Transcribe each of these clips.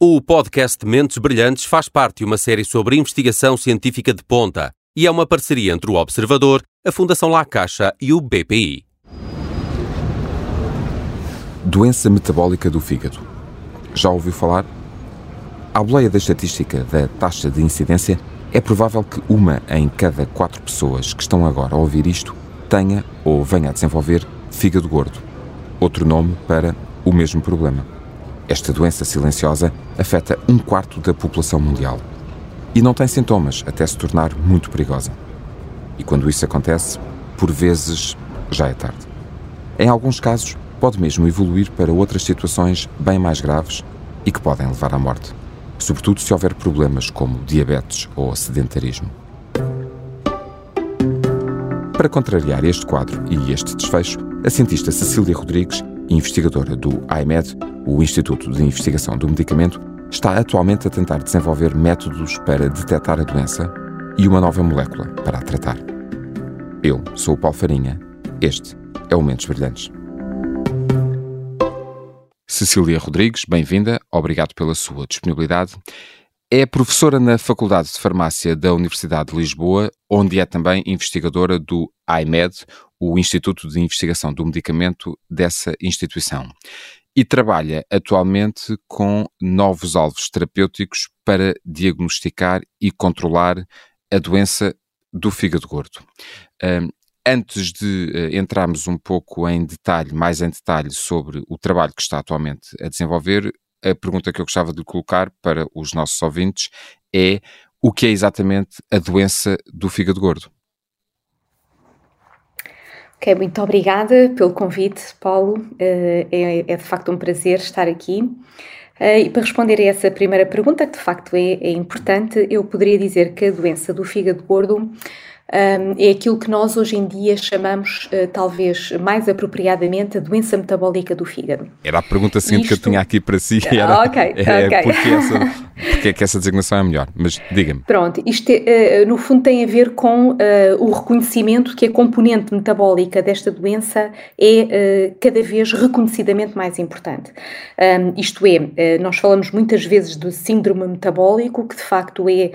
O podcast Mentes Brilhantes faz parte de uma série sobre investigação científica de ponta e é uma parceria entre o Observador, a Fundação La Caixa e o BPI. Doença metabólica do fígado. Já ouviu falar? À boleia da estatística da taxa de incidência, é provável que uma em cada quatro pessoas que estão agora a ouvir isto tenha ou venha a desenvolver fígado gordo. Outro nome para o mesmo problema. Esta doença silenciosa afeta um quarto da população mundial e não tem sintomas até se tornar muito perigosa. E quando isso acontece, por vezes já é tarde. Em alguns casos, pode mesmo evoluir para outras situações bem mais graves e que podem levar à morte, sobretudo se houver problemas como diabetes ou sedentarismo. Para contrariar este quadro e este desfecho, a cientista Cecília Rodrigues investigadora do IMED, o Instituto de Investigação do Medicamento, está atualmente a tentar desenvolver métodos para detectar a doença e uma nova molécula para a tratar. Eu sou o Paulo Farinha. Este é o Mentes Brilhantes. Cecília Rodrigues, bem-vinda. Obrigado pela sua disponibilidade. É professora na Faculdade de Farmácia da Universidade de Lisboa, onde é também investigadora do IMED, o Instituto de Investigação do Medicamento dessa instituição. E trabalha atualmente com novos alvos terapêuticos para diagnosticar e controlar a doença do fígado gordo. Um, antes de uh, entrarmos um pouco em detalhe, mais em detalhe, sobre o trabalho que está atualmente a desenvolver, a pergunta que eu gostava de colocar para os nossos ouvintes é o que é exatamente a doença do fígado gordo? Ok, muito obrigada pelo convite, Paulo. Eh, é, é de facto um prazer estar aqui. Eh, e para responder a essa primeira pergunta, que de facto é, é importante, eu poderia dizer que a doença do fígado gordo é aquilo que nós hoje em dia chamamos, uh, talvez mais apropriadamente, a doença metabólica do fígado. Era a pergunta seguinte Isto... que eu tinha aqui para si, era Ok, é, okay. Porque, essa, porque é que essa designação é melhor, mas diga-me. Pronto, isto é, uh, no fundo tem a ver com uh, o reconhecimento que a componente metabólica desta doença é cada vez reconhecidamente mais importante. Um, isto é, nós falamos muitas vezes do síndrome metabólico, que de facto é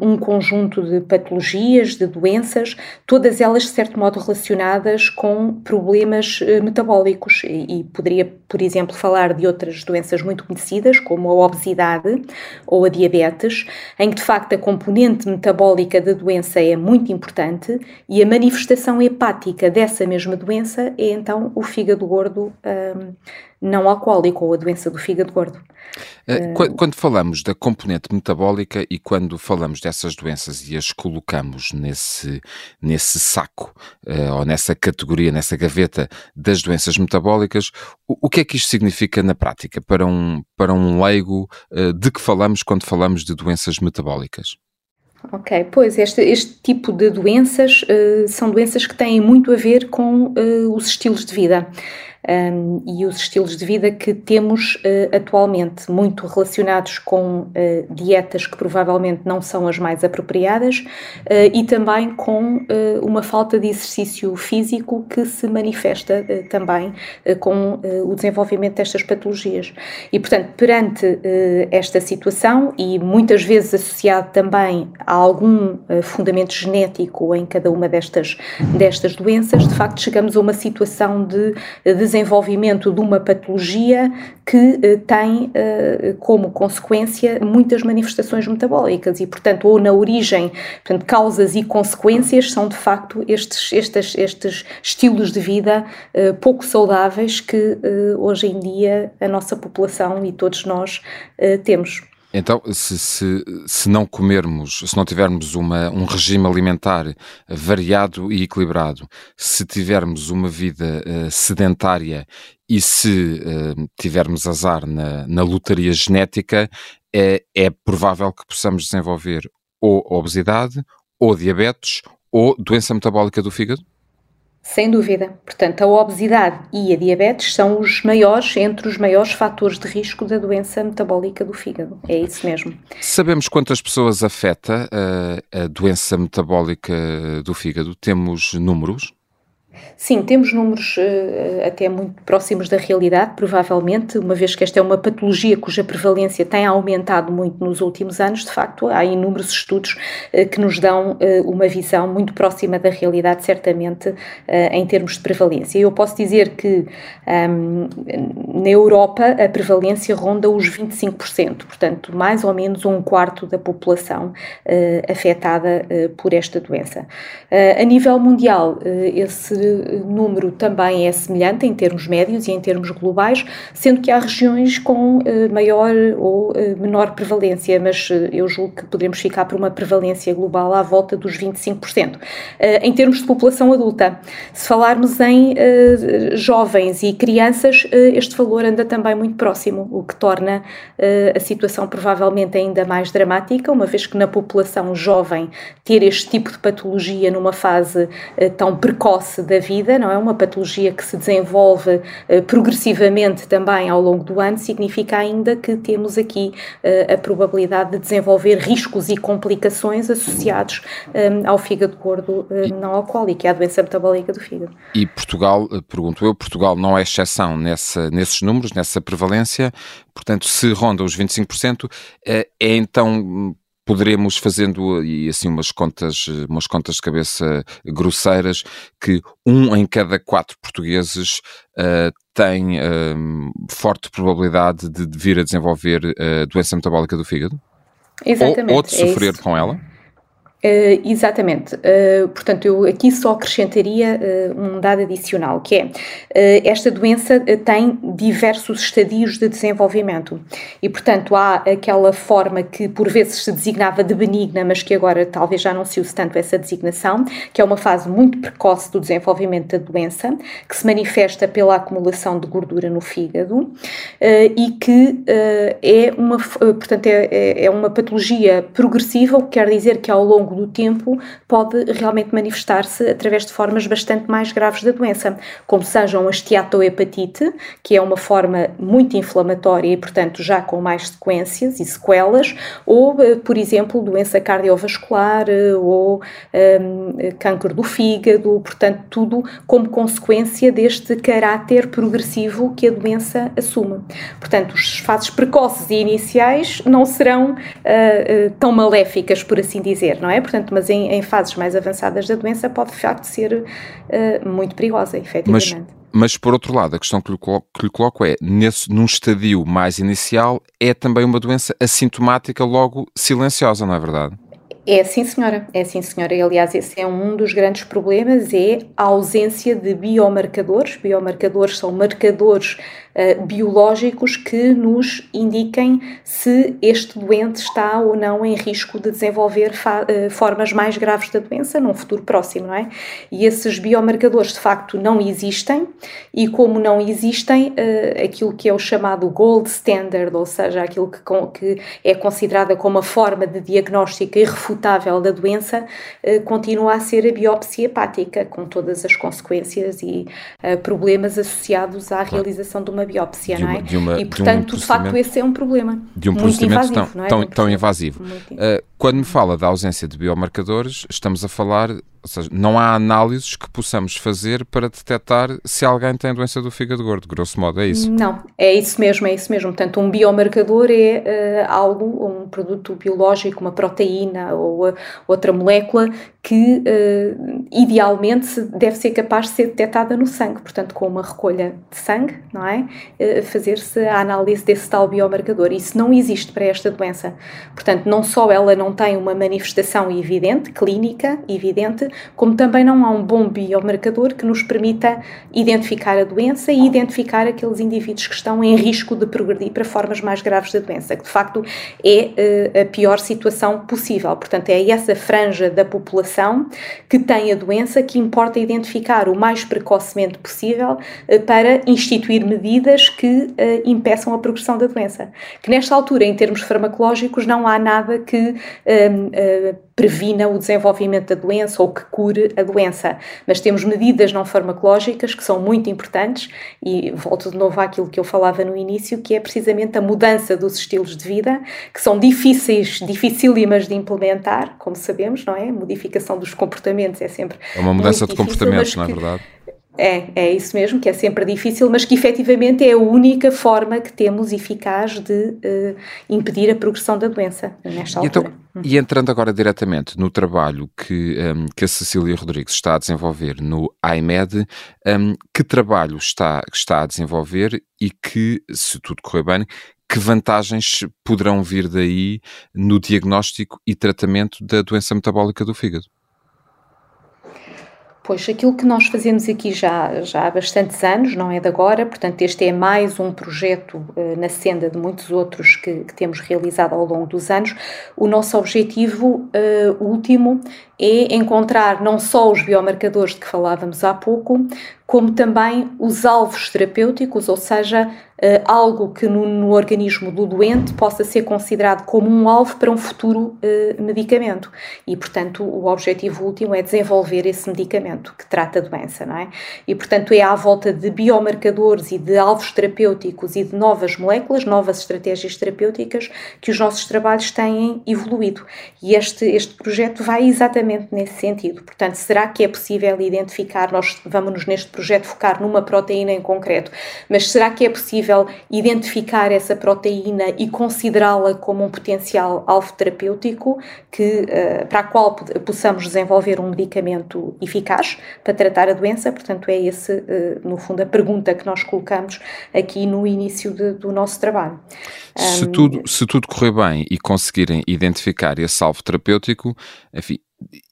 um conjunto de patologias, de doenças, doenças, todas elas de certo modo relacionadas com problemas eh, metabólicos. E, e poderia, por exemplo, falar de outras doenças muito conhecidas, como a obesidade ou a diabetes, em que de facto a componente metabólica da doença é muito importante e a manifestação hepática dessa mesma doença é então o fígado gordo um, não alcoólico ou a doença do fígado gordo. Eh, quando falamos da componente metabólica e quando falamos dessas doenças e as colocamos nesse, nesse saco uh, ou nessa categoria, nessa gaveta das doenças metabólicas, o, que é que isto significa na prática para um, para um leigo de que falamos quando falamos de doenças metabólicas? Ok, pois este, este tipo de doenças uh, são doenças que têm muito a ver com uh, os estilos de vida um, e os estilos de vida que temos uh, atualmente, muito relacionados com uh, dietas que provavelmente não são as mais apropriadas uh, e também com uma falta de exercício físico que se manifesta também com o desenvolvimento destas patologias. E, portanto, perante esta situação e muitas vezes associado também a algum fundamento genético em cada uma destas, destas doenças, de facto chegamos a uma situação de desenvolvimento desenvolvimento de uma patologia que eh, tem eh, como consequência muitas manifestações metabólicas e, portanto, ou na origem, portanto, causas e consequências são de facto estes, estes, estes estilos de vida eh, pouco saudáveis que hoje em dia a nossa população e todos nós temos. Então, se, se, se, não comermos, se não tivermos uma, um regime alimentar variado e equilibrado, se tivermos uma vida uh, sedentária e se uh, tivermos azar na, na lotaria genética, é, é provável que possamos desenvolver ou obesidade, ou diabetes, ou doença metabólica do fígado? Sem dúvida. Portanto, a obesidade e a diabetes são os maiores, entre os maiores fatores de risco da doença metabólica do fígado. É isso mesmo. Sabemos quantas pessoas afeta eh, a doença metabólica do fígado? Temos números? Sim, temos números uh, até muito próximos da realidade, provavelmente, uma vez que esta é uma patologia cuja prevalência tem aumentado muito nos últimos anos, de facto, há inúmeros estudos uh, que nos dão uh, uma visão muito próxima da realidade, certamente, em termos de prevalência. Eu posso dizer que um, na Europa a prevalência ronda os 25%, portanto, mais ou menos um quarto da população afetada por esta doença. a nível mundial, esse número também é semelhante em termos médios e em termos globais, sendo que há regiões com uh, maior ou uh, menor prevalência, mas uh, eu julgo que podemos ficar por uma prevalência global à volta dos 25%. em termos de população adulta, se falarmos em jovens e crianças, este valor anda também muito próximo, o que torna a situação provavelmente ainda mais dramática, uma vez que na população jovem ter este tipo de patologia numa fase tão precoce da vida, não é? Uma patologia que se desenvolve uh, progressivamente também ao longo do ano, significa ainda que temos aqui uh, a probabilidade de desenvolver riscos e complicações associados eh, ao fígado gordo não alcoólico, é a doença metabólica do fígado. E Portugal, pergunto eu, Portugal não é exceção nessa, nesses números, nessa prevalência, portanto, se ronda os 25%, é então poderemos fazendo e assim umas contas, umas contas de cabeça grosseiras que um em cada quatro portugueses uh, tem uh, forte probabilidade de, de, vir a desenvolver uh, doença metabólica do fígado? Exatamente. Ou, ou de é sofrer é com ela? Uh, exatamente. Uh, portanto, eu aqui só acrescentaria uh, um dado adicional, que é esta doença tem diversos estadios de desenvolvimento e, portanto, há aquela forma que por vezes se designava de benigna, mas que agora talvez já não se use tanto essa designação, que é uma fase muito precoce do desenvolvimento da doença, que se manifesta pela acumulação de gordura no fígado e que é uma, portanto, é, é, é uma patologia progressiva, o que quer dizer que ao longo do tempo pode realmente manifestar-se através de formas bastante mais graves da doença, como sejam a esteatohepatite, que é uma forma muito inflamatória e, portanto, já com mais sequências e sequelas, ou, eh, por exemplo, doença cardiovascular eh, ou um, câncer do fígado, portanto, tudo como consequência deste caráter progressivo que a doença assume. Portanto, as fases precoces e iniciais não serão uh, tão maléficas, por assim dizer, não é? Portanto, mas em, em fases mais avançadas da doença pode de facto ser uh, muito perigosa, efetivamente. Mas, mas por outro lado, a questão que lhe, coloco, que lhe coloco é, nesse, num estadio mais inicial, é também uma doença assintomática, logo silenciosa, não é verdade? É sim, senhora. É sim, senhora. E, aliás, esse é um dos grandes problemas, é a ausência de biomarcadores. Biomarcadores são marcadores uh, biológicos que nos indiquem se este doente está ou não em risco de desenvolver uh, formas mais graves da doença num futuro próximo, não é? E esses biomarcadores, de facto, não existem e como não existem, uh, aquilo que é o chamado gold standard, ou seja, aquilo que, que é considerada como a forma de diagnóstico irrefutável da doença, continua a ser a biópsia hepática, com todas as consequências e problemas associados à realização de uma biópsia, uma, não é? Uma, e portanto, de, um de, facto, esse é um problema. De um procedimento invasivo, tão, é? tão, tão invasivo. Uh, quando me fala da ausência de biomarcadores, estamos a falar ou seja, não há análises que possamos fazer para detectar se alguém tem doença do fígado gordo, grosso modo, é isso? Não, é isso mesmo, é isso mesmo. Portanto, um biomarcador é uh, algo, um produto biológico, uma proteína ou uh, outra molécula que uh, idealmente deve ser capaz de ser detectada no sangue. Portanto, com uma recolha de sangue, não é? Fazer-se a análise desse tal biomarcador. Isso não existe para esta doença. Portanto, não só ela não tem uma manifestação evidente, clínica, evidente, como também não há um bom biomarcador que nos permita identificar a doença e identificar aqueles indivíduos que estão em risco de progredir para formas mais graves da doença, que de facto é uh, a pior situação possível. Portanto, é essa franja da população que tem a doença que importa identificar o mais precocemente possível uh, para instituir medidas que uh, impeçam a progressão da doença. Que nesta altura, em termos farmacológicos, não há nada que previna o desenvolvimento da doença ou que cure a doença. Mas temos medidas não farmacológicas que são muito importantes e volto de novo àquilo que eu falava no início, que é precisamente a mudança dos estilos de vida, que são difíceis, dificílimas de implementar, como sabemos, não é? A modificação dos comportamentos é sempre É uma mudança de difícil, comportamentos, não é verdade? É, é isso mesmo, que é sempre difícil, mas que efetivamente é a única forma que temos eficaz de uh, impedir a progressão da doença nesta então, altura. Então, e entrando agora diretamente no trabalho que, um, que a Cecília Rodrigues está a desenvolver no IMED, um, que trabalho está, está a desenvolver e que, se tudo correr bem, que vantagens poderão vir daí no diagnóstico e tratamento da doença metabólica do fígado? Pois, aquilo que nós fazemos aqui já, já há bastantes anos, não é de agora, portanto, este é mais um projeto uh, na senda de muitos outros que, que, temos realizado ao longo dos anos. O nosso objetivo uh, último é encontrar não só os biomarcadores de que falávamos há pouco, como também os alvos terapêuticos, ou seja, uh, algo que no, no, organismo do doente possa ser considerado como um alvo para um futuro uh, medicamento. E, portanto, o objetivo último é desenvolver esse medicamento que trata a doença, não é? E, portanto, é à volta de biomarcadores e de alvos terapêuticos e de novas moléculas, novas estratégias terapêuticas que os nossos trabalhos têm evoluído. E este, este projeto vai exatamente nesse sentido. Portanto, será que é possível identificar, nós vamos neste projeto focar numa proteína em concreto, mas será que é possível identificar essa proteína e considerá-la como um potencial alvo terapêutico que, uh, para a qual possamos desenvolver um medicamento eficaz para tratar a doença? Portanto, é esse, uh, no fundo, a pergunta que nós colocamos aqui no início de, do nosso trabalho. Se, um, tudo, se tudo correr bem e conseguirem identificar esse alvo terapêutico, enfim,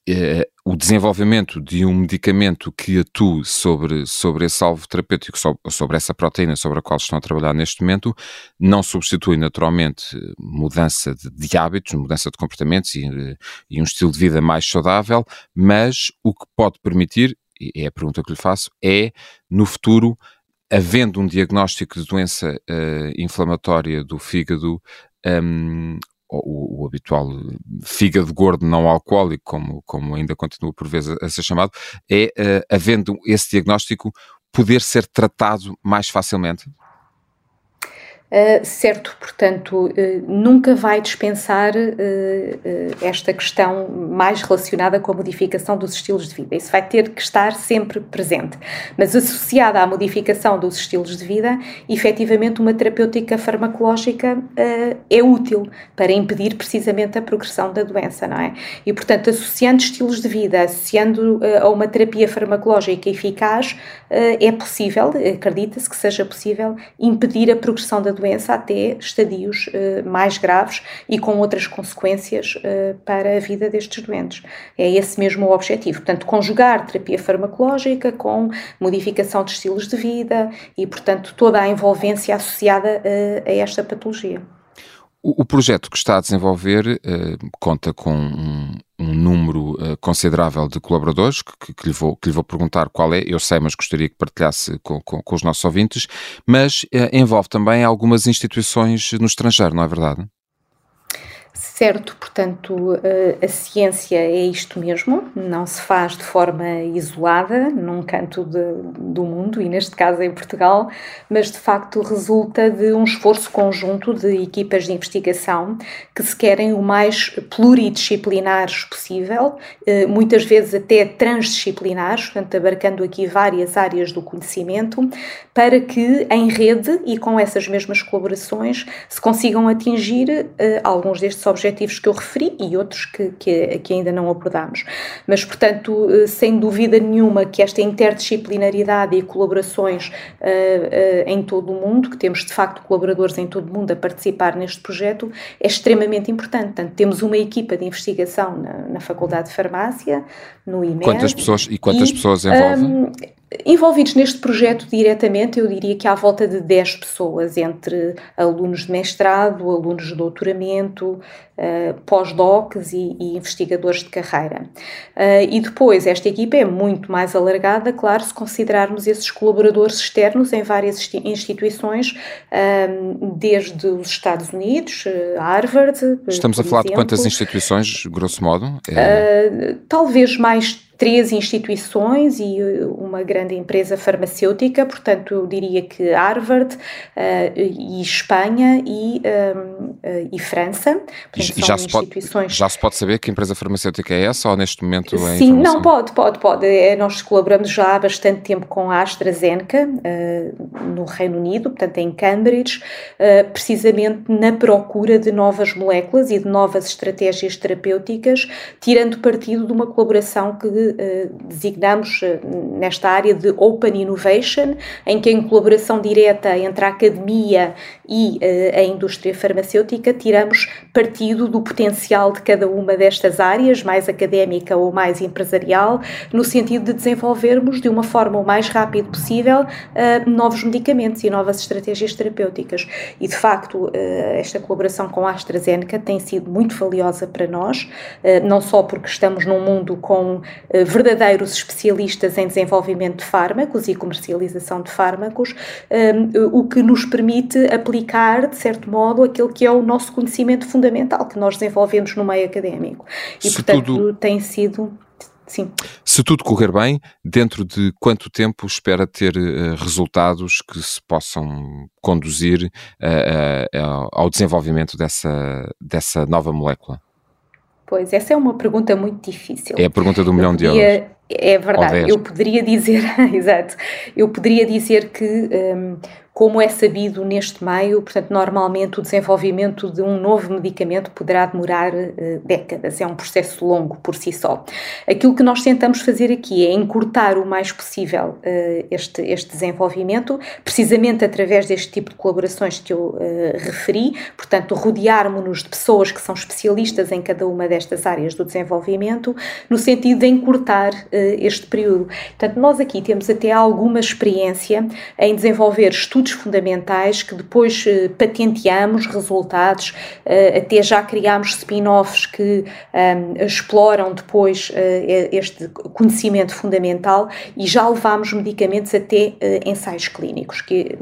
eh, o desenvolvimento de um medicamento que atue sobre, sobre esse alvo terapêutico, sobre essa proteína sobre a qual estão a trabalhar neste momento, não substitui naturalmente mudança de, de hábitos, mudança de comportamentos e, e, um estilo de vida mais saudável, mas o que pode permitir, e é a pergunta que lhe faço, é no futuro, havendo um diagnóstico de doença uh, inflamatória do fígado, um, o, o, habitual fígado gordo não alcoólico, como, como ainda continua por vezes a, ser chamado, é, uh, havendo esse diagnóstico, poder ser tratado mais facilmente? Uh, certo, portanto, uh, nunca vai dispensar uh, esta questão mais relacionada com a modificação dos estilos de vida. Isso vai ter que estar sempre presente. Mas associada à modificação dos estilos de vida, efetivamente uma terapêutica farmacológica é útil para impedir precisamente a progressão da doença, não é? E, portanto, associando estilos de vida, associando a uma terapia farmacológica eficaz, é possível, acredita-se que seja possível, impedir a progressão da doença até estadios uh, mais graves e com outras consequências uh, para a vida destes doentes. É esse mesmo o objetivo. Portanto, conjugar terapia farmacológica com modificação de estilos de vida e, portanto, toda a envolvência associada uh, a esta patologia. O, projeto que está a desenvolver conta com um, um número uh, considerável de colaboradores, que, que, lhe vou, que lhe vou perguntar qual é, eu sei, mas gostaria que partilhasse com, com, com os nossos ouvintes, mas uh, envolve também algumas instituições no estrangeiro, não é verdade? Certo, portanto, a ciência é isto mesmo, não se faz de forma isolada, num canto de, do mundo, e neste caso em Portugal, mas de facto resulta de um esforço conjunto de equipas de investigação que se querem o mais pluridisciplinares possível, eh, muitas vezes até transdisciplinares, portanto, abarcando aqui várias áreas do conhecimento, para que em rede e com essas mesmas colaborações se consigam atingir eh, alguns destes objetivos que eu referi e outros que, que, que ainda não abordámos. Mas, portanto, eh, sem dúvida nenhuma que esta interdisciplinaridade e colaborações uh, uh, em todo o mundo, que temos de facto colaboradores em todo o mundo a participar neste projeto, é extremamente importante. Portanto, temos uma equipa de investigação na, na Faculdade de Farmácia, no IMED. Quantas pessoas, e quantas e, pessoas envolvem? Um, Envolvidos neste projeto diretamente, eu diria que há volta de 10 pessoas, entre alunos de mestrado, alunos de doutoramento, uh, pós-docs e, e, investigadores de carreira. Uh, e depois, esta equipa é muito mais alargada, claro, se considerarmos esses colaboradores externos em várias instituições, uh, desde os Estados Unidos, Harvard. Estamos a falar exemplo. de quantas instituições, grosso modo? É... talvez mais três instituições e uma grande empresa farmacêutica, portanto, eu diria que Harvard e Espanha e, e França. Portanto, e já, se pode, já se pode saber que empresa farmacêutica é essa ou neste momento é Sim, não, pode, pode, pode. É, nós colaboramos já há bastante tempo com a AstraZeneca no Reino Unido, portanto, em Cambridge, precisamente na procura de novas moléculas e de novas estratégias terapêuticas, tirando partido de uma colaboração que uh, designamos uh, nesta área de Open Innovation, em que em colaboração direta entre a academia e uh, a indústria farmacêutica tiramos partido do potencial de cada uma destas áreas, mais académica ou mais empresarial, no sentido de desenvolvermos de uma forma o mais rápido possível novos medicamentos e novas estratégias terapêuticas. E de facto, esta colaboração com a AstraZeneca tem sido muito valiosa para nós, não só porque estamos num mundo com verdadeiros especialistas em desenvolvimento de fármacos e comercialização de fármacos, o que nos permite aplicar, de certo modo, aquele que é o nosso conhecimento fundamental que nós desenvolvemos no meio académico. E, Se portanto, tudo... tem sido Sim. Se tudo correr bem, dentro de quanto tempo espera ter uh, resultados que se possam conduzir uh, uh, ao desenvolvimento dessa, dessa nova molécula? Pois, essa é uma pergunta muito difícil. É a pergunta do milhão de euros. É verdade, eu poderia dizer, exato, eu poderia dizer que um, como é sabido neste meio, portanto, normalmente o desenvolvimento de um novo medicamento poderá demorar uh, décadas, é um processo longo por si só. Aquilo que nós tentamos fazer aqui é encurtar o mais possível uh, este, este desenvolvimento, precisamente através deste tipo de colaborações que eu uh, referi, portanto, rodearmos-nos de pessoas que são especialistas em cada uma destas áreas do desenvolvimento, no sentido de encurtar este período. Portanto, nós aqui temos até alguma experiência em desenvolver estudos fundamentais que depois uh, patenteamos resultados, uh, até já criámos spin-offs que um, ehm, exploram depois uh, este conhecimento fundamental e já levámos medicamentos até ensaios clínicos, que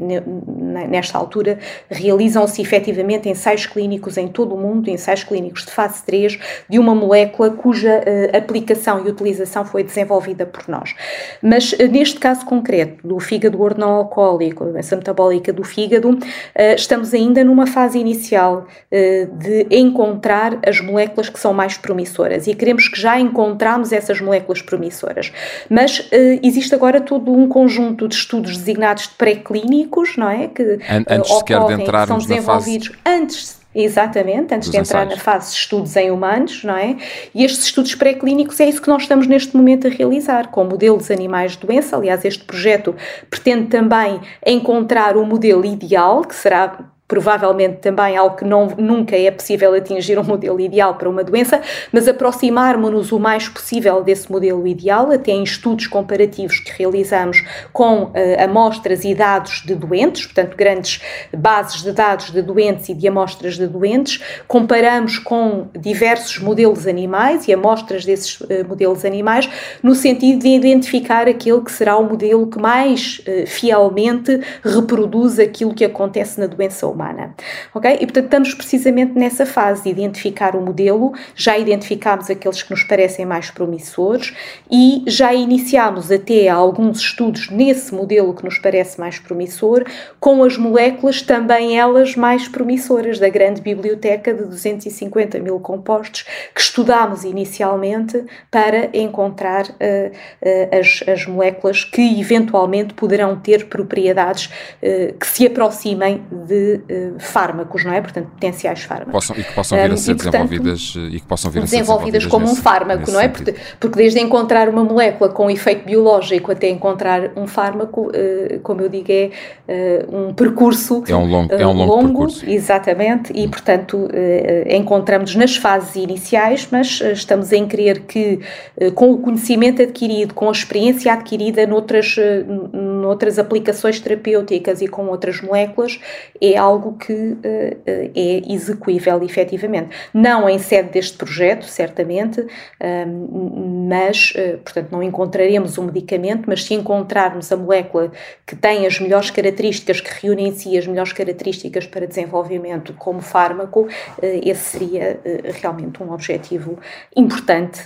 nesta altura realizam-se efetivamente ensaios clínicos em todo o mundo, ensaios clínicos de fase 3, de uma molécula cuja aplicação e utilização foi desenvolvida por nós. Mas neste caso concreto, do fígado organolcoólico, essa metabólica do fígado, eh, estamos ainda numa fase inicial eh, de encontrar as moléculas que são mais promissoras e queremos que já encontramos essas moléculas promissoras. Mas eh, existe agora todo um conjunto de estudos designados de pré-clínicos, não é? Que antes ocorrem, de que são desenvolvidos fase... antes Exatamente, antes de entrar ensaios. na fase de estudos em humanos, não é? E estes estudos pré-clínicos é isso que nós estamos neste momento a realizar, com modelos animais de doença. Aliás, este projeto pretende também encontrar o modelo ideal, que será provavelmente também algo que não, nunca é possível atingir um modelo ideal para uma doença, mas aproximarmos-nos o mais possível desse modelo ideal, até em estudos comparativos que realizamos com uh, amostras e dados de doentes, portanto, grandes bases de dados de doentes e de amostras de doentes, comparamos com diversos modelos animais e amostras desses uh, modelos animais, no sentido de identificar aquele que será o modelo que mais uh, fielmente reproduz aquilo que acontece na doença humana. Ok? E portanto estamos precisamente nessa fase de identificar o modelo, já identificámos aqueles que nos parecem mais promissores e já iniciámos até alguns estudos nesse modelo que nos parece mais promissor, com as moléculas também elas mais promissoras da grande biblioteca de 250 mil compostos que estudámos inicialmente para encontrar uh, uh, as, as moléculas que eventualmente poderão ter propriedades uh, que se aproximem de uh, fármacos, não é? Portanto, potenciais fármacos. Possam, e que possam vir a ser um, desenvolvidas eh, e que possam vir a ser desenvolvidas como nesse, um fármaco, não é? Porque, porque, desde encontrar uma molécula com efeito biológico até encontrar um fármaco, uh, como eu digo, é uh, um percurso é um longo, é um longo, longo percurso. Exatamente, e portanto encontramos nas fases iniciais, mas estamos em crer que com o conhecimento adquirido, com a experiência adquirida noutras, noutras aplicações terapêuticas e com outras moléculas, é algo que é execuível efetivamente. Não em sede deste projeto, certamente, mas, portanto, não encontraremos um medicamento, mas se encontrarmos a molécula que tem as melhores características, que reúne em si as melhores características para desenvolvimento como fármaco, esse seria realmente um objetivo importante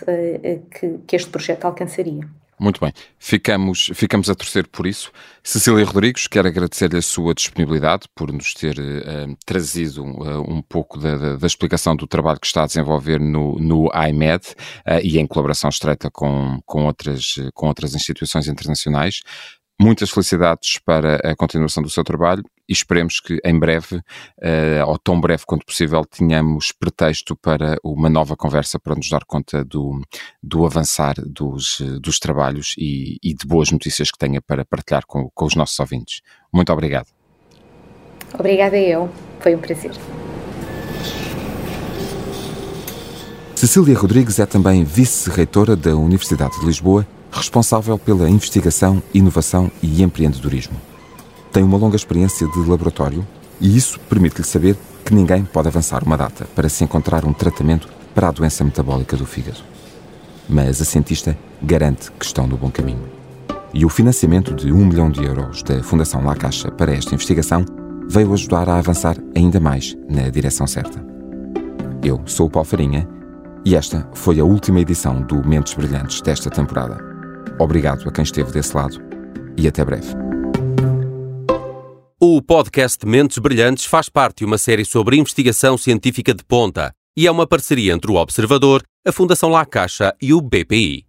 que, que este projeto alcançaria. Muito bem, ficamos, ficamos a torcer por isso. Cecília Rodrigues, quero agradecer-lhe a sua disponibilidade por nos ter uh, trazido uh, um pouco da, da, da, explicação do trabalho que está a desenvolver no, no IMED uh, e em colaboração estreita com, com, outras, com outras instituições internacionais. Muitas felicidades para a continuação do seu trabalho e esperemos que em breve, uh, ou tão breve quanto possível, tenhamos pretexto para uma nova conversa para nos dar conta do, do avançar dos, dos trabalhos e, e de boas notícias que tenha para partilhar com, com os nossos ouvintes. Muito obrigado. Obrigada eu, foi um prazer. Cecília Rodrigues é também vice-reitora da Universidade de Lisboa responsável pela investigação, inovação e empreendedorismo. Tem uma longa experiência de laboratório e isso permite-lhe saber que ninguém pode avançar uma data para se encontrar um tratamento para a doença metabólica do fígado. Mas a cientista garante que estão no bom caminho. E o financiamento de um milhão de euros da Fundação La Caixa para esta investigação veio ajudar a avançar ainda mais na direção certa. Eu sou o Paulo Farinha e esta foi a última edição do Mentes Brilhantes desta temporada. Obrigado a quem esteve desse lado e até breve. O podcast Mentes Brilhantes faz parte de uma série sobre investigação científica de ponta e é uma parceria entre o Observador, a Fundação La Caixa e o BPI.